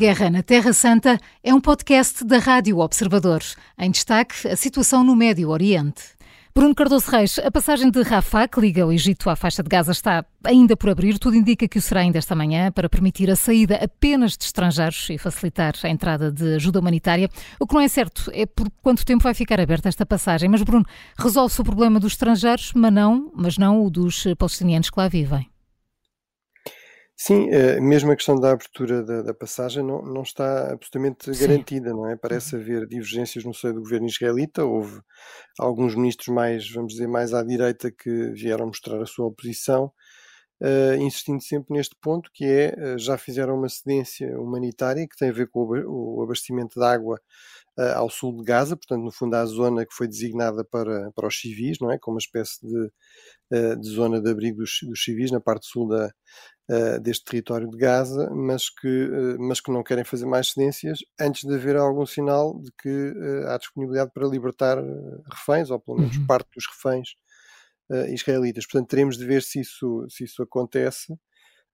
Guerra na Terra Santa é um podcast da Rádio Observador. Em destaque, a situação no Médio Oriente. Bruno Cardoso Reis, a passagem de Rafah, que liga o Egito à faixa de Gaza, está ainda por abrir. Tudo indica que o será ainda esta manhã para permitir a saída apenas de estrangeiros e facilitar a entrada de ajuda humanitária. O que não é certo é por quanto tempo vai ficar aberta esta passagem. Mas, Bruno, resolve-se o problema dos estrangeiros, mas não, mas não o dos palestinianos que lá vivem. Sim, eh, mesmo a questão da abertura da, da passagem não, não está absolutamente Sim. garantida, não é? Parece uhum. haver divergências no seio do governo israelita. Houve alguns ministros mais, vamos dizer, mais à direita que vieram mostrar a sua oposição, uh, insistindo sempre neste ponto, que é, uh, já fizeram uma cedência humanitária que tem a ver com o, abastecimento de água ao sul de Gaza, portanto, no fundo, à zona que foi designada para, para os civis, não é? Como uma espécie de, de zona de abrigo dos, dos civis na parte sul da, uh, deste território de Gaza, mas que, mas que não querem fazer mais cedências antes de haver algum sinal de que há disponibilidade para libertar reféns, ou pelo menos uhum. parte dos reféns israelitas. Portanto, teremos de ver se isso, se isso acontece.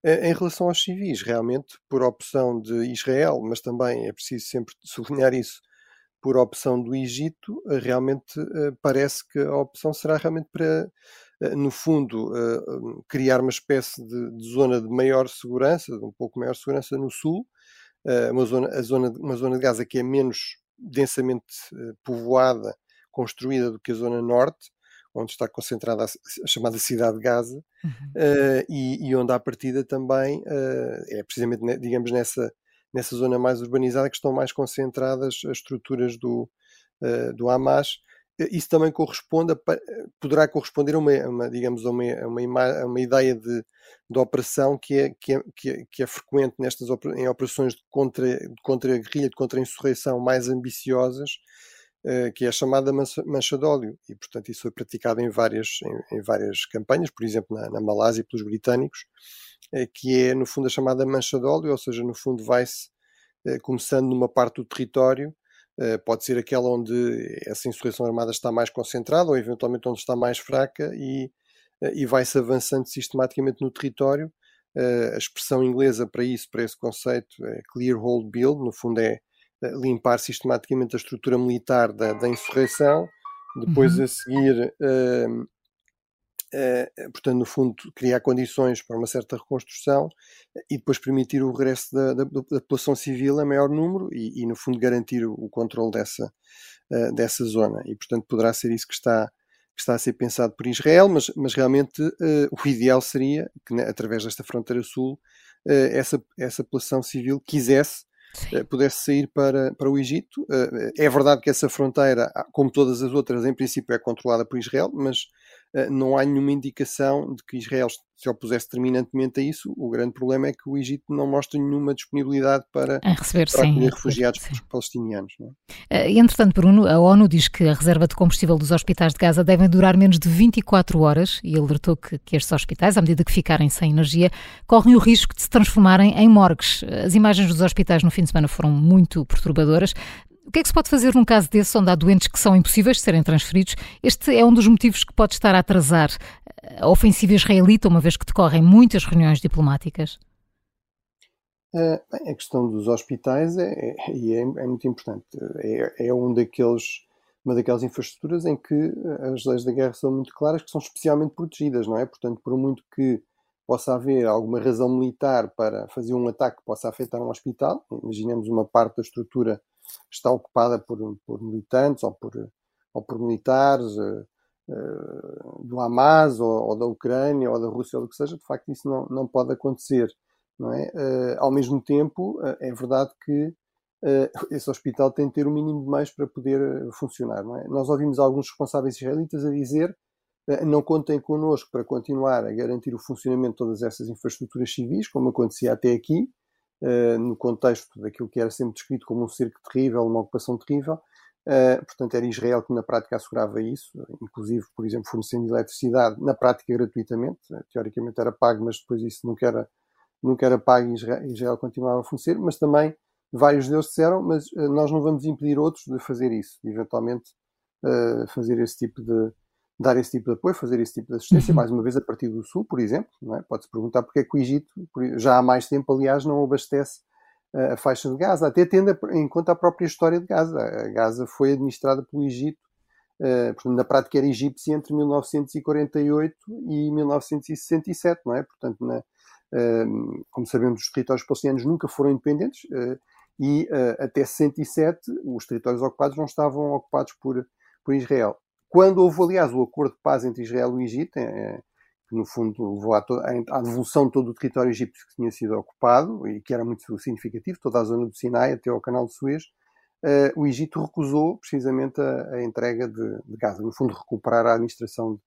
Em relação aos civis, realmente, por opção de Israel, mas também é preciso sempre sublinhar isso, por opção do Egito, realmente parece que a opção será realmente para eh, no fundo, eh, criar uma espécie de, de, zona de maior segurança, de um pouco maior segurança no sul, eh, uma zona, a zona, uma zona de Gaza que é menos densamente povoada, construída do que a zona norte, onde está concentrada a, a chamada cidade de Gaza, uhum. e, e, onde à partida também é precisamente, digamos, nessa, nessa zona mais urbanizada que estão mais concentradas as estruturas do, do Hamas, isso também corresponde a, poderá corresponder a uma, uma digamos, a uma, a uma, a ideia de, de operação que é, que é, que é, que é frequente nestas em operações de contra, de contra a guerrilha, de contra-insurreição mais ambiciosas, uh, que é a chamada mancha de óleo. E, portanto, isso foi praticado em várias, em, em várias campanhas, por exemplo, na, na Malásia pelos britânicos, uh, que é, no fundo, a chamada mancha de óleo, ou seja, no fundo, vai-se uh, começando numa parte do território eh, pode ser aquela onde essa insurreição armada está mais concentrada ou eventualmente onde está mais fraca e, eh, e vai-se avançando sistematicamente no território. Eh, a expressão inglesa para isso, para esse conceito, é clear hold build, no fundo é limpar sistematicamente a estrutura militar da, da insurreição, depois uhum. a seguir eh, portanto, no fundo, criar condições para uma certa reconstrução e depois permitir o regresso da, da, da população civil a maior número e, e, no fundo, garantir o, o controle dessa, dessa zona. E, portanto, poderá ser isso que está, que está a ser pensado por Israel, mas, mas realmente uh, o ideal seria que, né, através desta fronteira sul, uh, essa, essa população civil quisesse pudesse sair para, para o Egito. É verdade que essa fronteira, como todas as outras, em princípio é controlada por Israel, mas eh, não há nenhuma indicação de que Israel se opusesse terminantemente a isso. O grande problema é que o Egito não mostra nenhuma disponibilidade para, receber, para sim, refugiados sim. palestinianos. É? Entretanto, Bruno, a ONU diz que a reserva de combustível dos hospitais de Gaza devem durar menos de 24 horas e alertou que, que estes hospitais, à medida que ficarem sem energia, correm o risco de se transformarem em morgues. As imagens dos hospitais no fim de semana foram muito perturbadoras. O que é que se pode fazer num caso desse, onde há doentes que são impossíveis de serem transferidos? Este é um dos motivos que pode estar a atrasar a ofensiva israelita, uma vez que decorrem muitas reuniões diplomáticas. Bem, a questão dos hospitais é, é, é, é muito importante. É, é, um daqueles, uma daquelas infraestruturas em que as leis da guerra são muito claras, que são especialmente protegidas, não é? Portanto, por muito que possa haver alguma razão militar para fazer um ataque que possa afetar um hospital, imaginemos uma parte da estrutura está ocupada por, por militantes ou por, ou por militares uh, uh, do Hamas ou, ou, da Ucrânia ou da Rússia ou do que seja, de facto isso não, não pode acontecer. Não é? Uh, ao mesmo tempo, é verdade que esse hospital tem de ter o mínimo de meios para poder funcionar. Não é? Nós ouvimos alguns responsáveis israelitas a dizer não contem connosco para continuar a garantir o funcionamento de todas essas infraestruturas civis, como acontecia até aqui, uh, no contexto daquilo que era sempre descrito como um cerco terrível, uma ocupação terrível. Uh, portanto, era Israel que na prática assegurava isso, inclusive, por exemplo, fornecendo eletricidade, na prática gratuitamente, teoricamente era pago, mas depois isso nunca era, nunca era pago e Israel, continuava a fornecer, mas também vários deles disseram, mas nós não vamos impedir outros de fazer isso, de eventualmente fazer esse tipo de, dar esse tipo de apoio, fazer esse tipo de assistência, uhum. mais uma vez a partir do Sul, por exemplo. É? Pode-se perguntar porque é que o Egito, já há mais tempo, aliás, não abastece a faixa de Gaza, até tendo em conta a própria história de Gaza. A Gaza foi administrada pelo Egito, uh, portanto, na prática era egípcia entre 1948 e 1967, não é? Portanto, na, uh, como sabemos, os territórios palestinianos nunca foram independentes uh, e até 67 os territórios ocupados não estavam ocupados por, por Israel. Quando houve, aliás, o acordo de paz entre Israel e o Egito, que no fundo levou à, à, devolução de todo o território egípcio que tinha sido ocupado e que era muito significativo, toda a zona do Sinai até ao canal de Suez, uh, o Egito recusou precisamente a, a entrega de, de, Gaza, no fundo recuperar a administração de,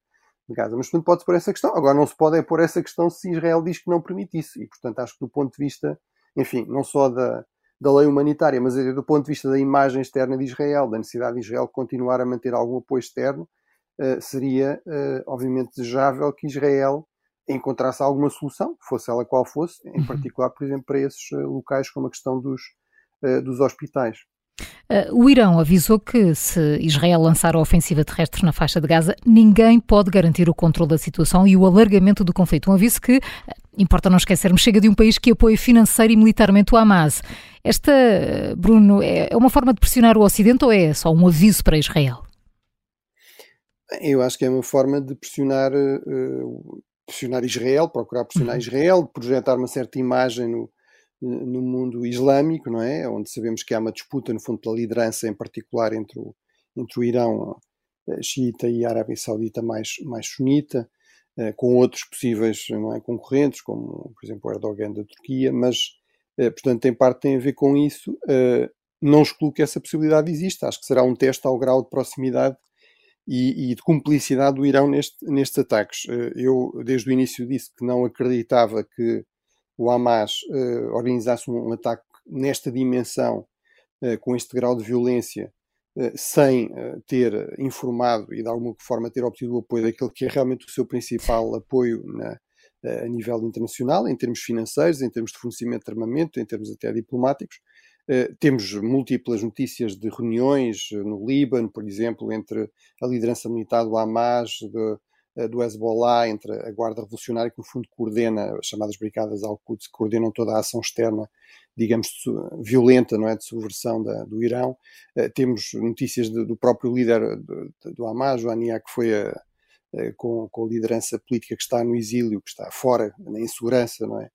de Gaza. Mas portanto pode-se pôr essa questão. Agora não se pode é pôr essa questão se Israel diz que não permite isso. E portanto acho que do ponto de vista, enfim, não só da, da lei humanitária, mas do ponto de vista da imagem externa de Israel, da necessidade de Israel continuar a manter algum apoio externo, uh, seria uh, obviamente desejável que Israel encontrasse alguma solução, fosse ela qual fosse, em uhum. particular, por exemplo, para esses uh, locais como a questão dos, dos hospitais. O Irão avisou que, se Israel lançar a ofensiva terrestre na faixa de Gaza, ninguém pode garantir o controle da situação e o alargamento do conflito. Um aviso que, importa não esquecermos, chega de um país que apoia financeiro e militarmente o Hamas. Esta, Bruno, é uma forma de pressionar o Ocidente ou é só um aviso para Israel? Eu acho que é uma forma de pressionar, pressionar Israel, procurar pressionar uhum. Israel, de projetar uma certa imagem no, no mundo islâmico, não é? Onde sabemos que há uma disputa, no fundo, pela liderança, em particular entre o, entre o Irão uh, xiita e a Arábia Saudita mais, mais sunita, uh, com outros possíveis é, concorrentes, como, por exemplo, o Erdogan da Turquia, mas, portanto, em parte tem a ver com isso. não excluo que essa possibilidade exista. Acho que será um teste ao grau de proximidade e, e, de cumplicidade do Irão neste, nestes ataques. Eh, eu, desde o início, disse que não acreditava que o Hamas uh, organizasse um, um, ataque nesta dimensão, uh, com este grau de violência, uh, sem ter informado e de alguma forma ter obtido o apoio daquele que é realmente o seu principal apoio na, a nível internacional, em termos financeiros, em termos de fornecimento de armamento, em termos até diplomáticos. Temos múltiplas notícias de reuniões no Líbano, por exemplo, entre a liderança militar do Hamas, de, do Hezbollah, entre a Guarda Revolucionária, que no fundo coordena as chamadas Brigadas Al-Quds, que coordenam toda a ação externa, digamos, violenta, não é, de subversão da, do Irão. temos notícias de, do próprio líder do, do Hamas, o Ania, que foi a, a, com, com a liderança política que está no exílio, que está fora, na insegurança, não é?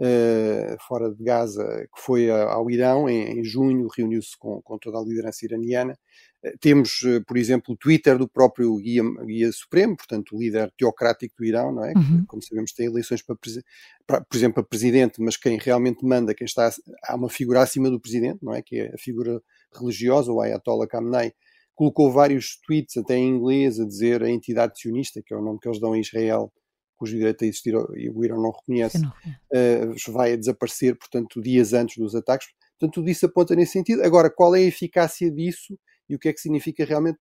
uh, fora de Gaza, que foi ao Irão em, em junho, reuniu-se com, com, toda a liderança iraniana. Uh, temos, uh, por exemplo, o Twitter do próprio guia, guia, Supremo, portanto, o líder teocrático do Irão, não é? Uhum. Que, como sabemos, tem eleições para, para, por exemplo, para presidente, mas quem realmente manda, quem está, há uma figura acima do presidente, não é? Que é a figura religiosa, o Ayatollah Khamenei, colocou vários tweets, até em inglês, a dizer a entidade sionista, que é o nome que eles dão a Israel, cujo direito a existir e o Irão não reconhece, não. Uh, vai desaparecer, portanto, dias antes dos ataques. Portanto, tudo isso aponta nesse sentido. Agora, qual é a eficácia disso e o que é que significa realmente?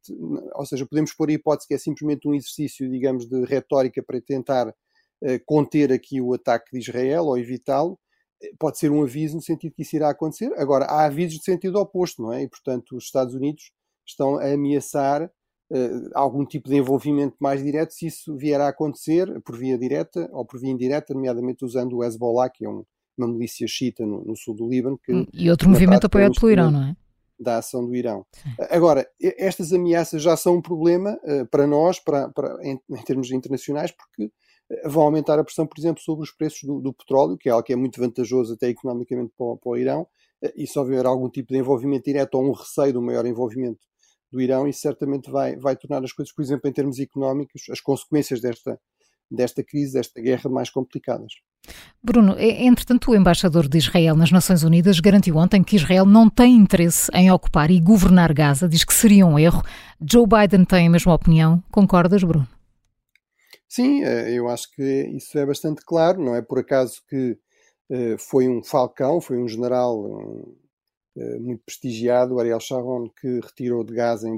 Ou seja, podemos pôr a hipótese que é simplesmente um exercício, digamos, de retórica para tentar uh, conter aqui o ataque de Israel ou evitá-lo. Pode ser um aviso no sentido que isso irá acontecer. Agora, há avisos de sentido oposto, não é? E, portanto, os Estados Unidos estão a ameaçar uh, algum tipo de envolvimento mais direto, se isso vier a acontecer por via direta ou por via indireta, nomeadamente usando o Hezbollah, que é um, uma milícia xiita no, no, sul do Líbano. Que, hum, e outro movimento apoiado pelo Irão, não é? Da ação do Irão. Agora, estas ameaças já são um problema uh, para nós, para, para em, em, termos internacionais, porque eh, vão aumentar a pressão, por exemplo, sobre os preços do, do, petróleo, que é algo que é muito vantajoso até economicamente para, para o Irão, e se houver algum tipo de envolvimento direto ou um receio do maior envolvimento do Irão, isso certamente vai, vai tornar as coisas, por exemplo, em termos económicos, as consequências desta, desta crise, desta guerra, mais complicadas. Bruno, entretanto, o embaixador de Israel nas Nações Unidas garantiu ontem que Israel não tem interesse em ocupar e governar Gaza, diz que seria um erro. Joe Biden tem a mesma opinião. Concordas, Bruno? Sim, eh, eu acho que isso é bastante claro. Não é por acaso que eh, foi um falcão, foi um general, eh, muito prestigiado, Ariel Sharon, que retirou de Gaza em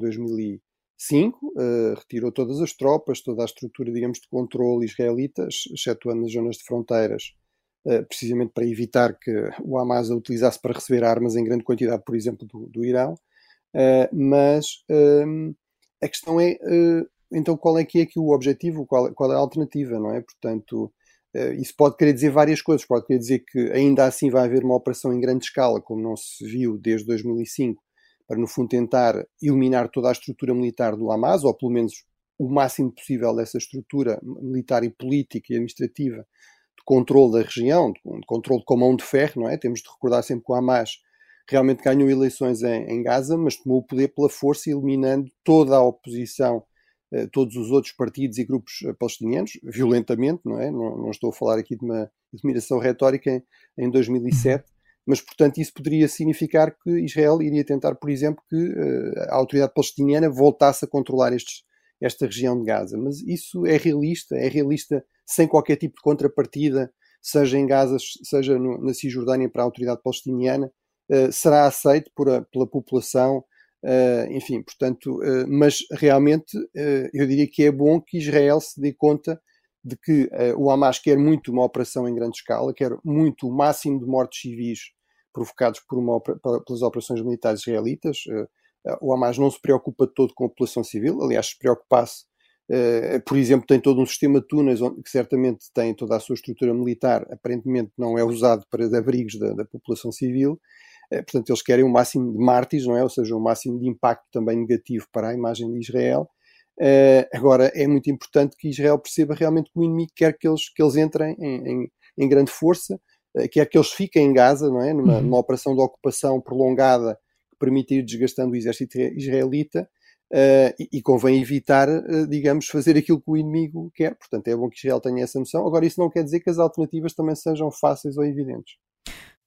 2005, uh, retirou todas as tropas, toda a estrutura, digamos, de controle israelita, excetuando as zonas de fronteiras, uh, precisamente para evitar que o Hamas a utilizasse para receber armas em grande quantidade, por exemplo, do, do Irão. mas ehm, a questão é, então, qual é que é aqui o objetivo, qual, qual é a alternativa, não é? Portanto, Uh, isso pode querer dizer várias coisas. Pode querer dizer que ainda assim vai haver uma operação em grande escala, como não se viu desde 2005, para no fundo tentar eliminar toda a estrutura militar do Hamas, ou pelo menos o máximo possível dessa estrutura militar e política e administrativa de controle da região, de controle com mão de ferro, não é? Temos de recordar sempre que o Hamas realmente ganhou eleições em, em Gaza, mas tomou o poder pela força, eliminando toda a oposição eh, todos os outros partidos e grupos eh, palestinianos, violentamente, não é? Não, não estou a falar aqui de uma admiração retórica em, em 2007, mas, portanto, isso poderia significar que Israel iria tentar, por exemplo, que uh, a autoridade palestiniana voltasse a controlar estes, esta região de Gaza. Mas isso é realista, é realista sem qualquer tipo de contrapartida, seja em Gaza, seja no, na Cisjordânia para a autoridade palestiniana, uh, será aceito a, pela população Uh, enfim, portanto, uh, mas realmente eu diria que é bom que Israel se dê conta de que o Hamas quer muito uma operação em grande escala, quer muito o máximo de mortes civis provocados por uma, pelas operações militares israelitas. o Hamas não se preocupa todo com a população civil, aliás, se preocupasse, por exemplo, tem todo um sistema de túneis que certamente tem toda a sua estrutura militar, aparentemente não é usado para abrigos da, da população civil, portanto, eles querem o máximo de mártires, não é? Ou seja, o máximo de impacto também negativo para a imagem de Israel. Uh, agora, é muito importante que Israel perceba realmente que o inimigo quer que eles, que eles entrem em, em, em grande força, uh, quer que eles fiquem em Gaza, não é? Numa, uhum. numa operação de ocupação prolongada que permita ir desgastando o exército israelita. Uh, e, e, convém evitar, uh, digamos, fazer aquilo que o inimigo quer. Portanto, é bom que Israel tenha essa noção. Agora, isso não quer dizer que as alternativas também sejam fáceis ou evidentes.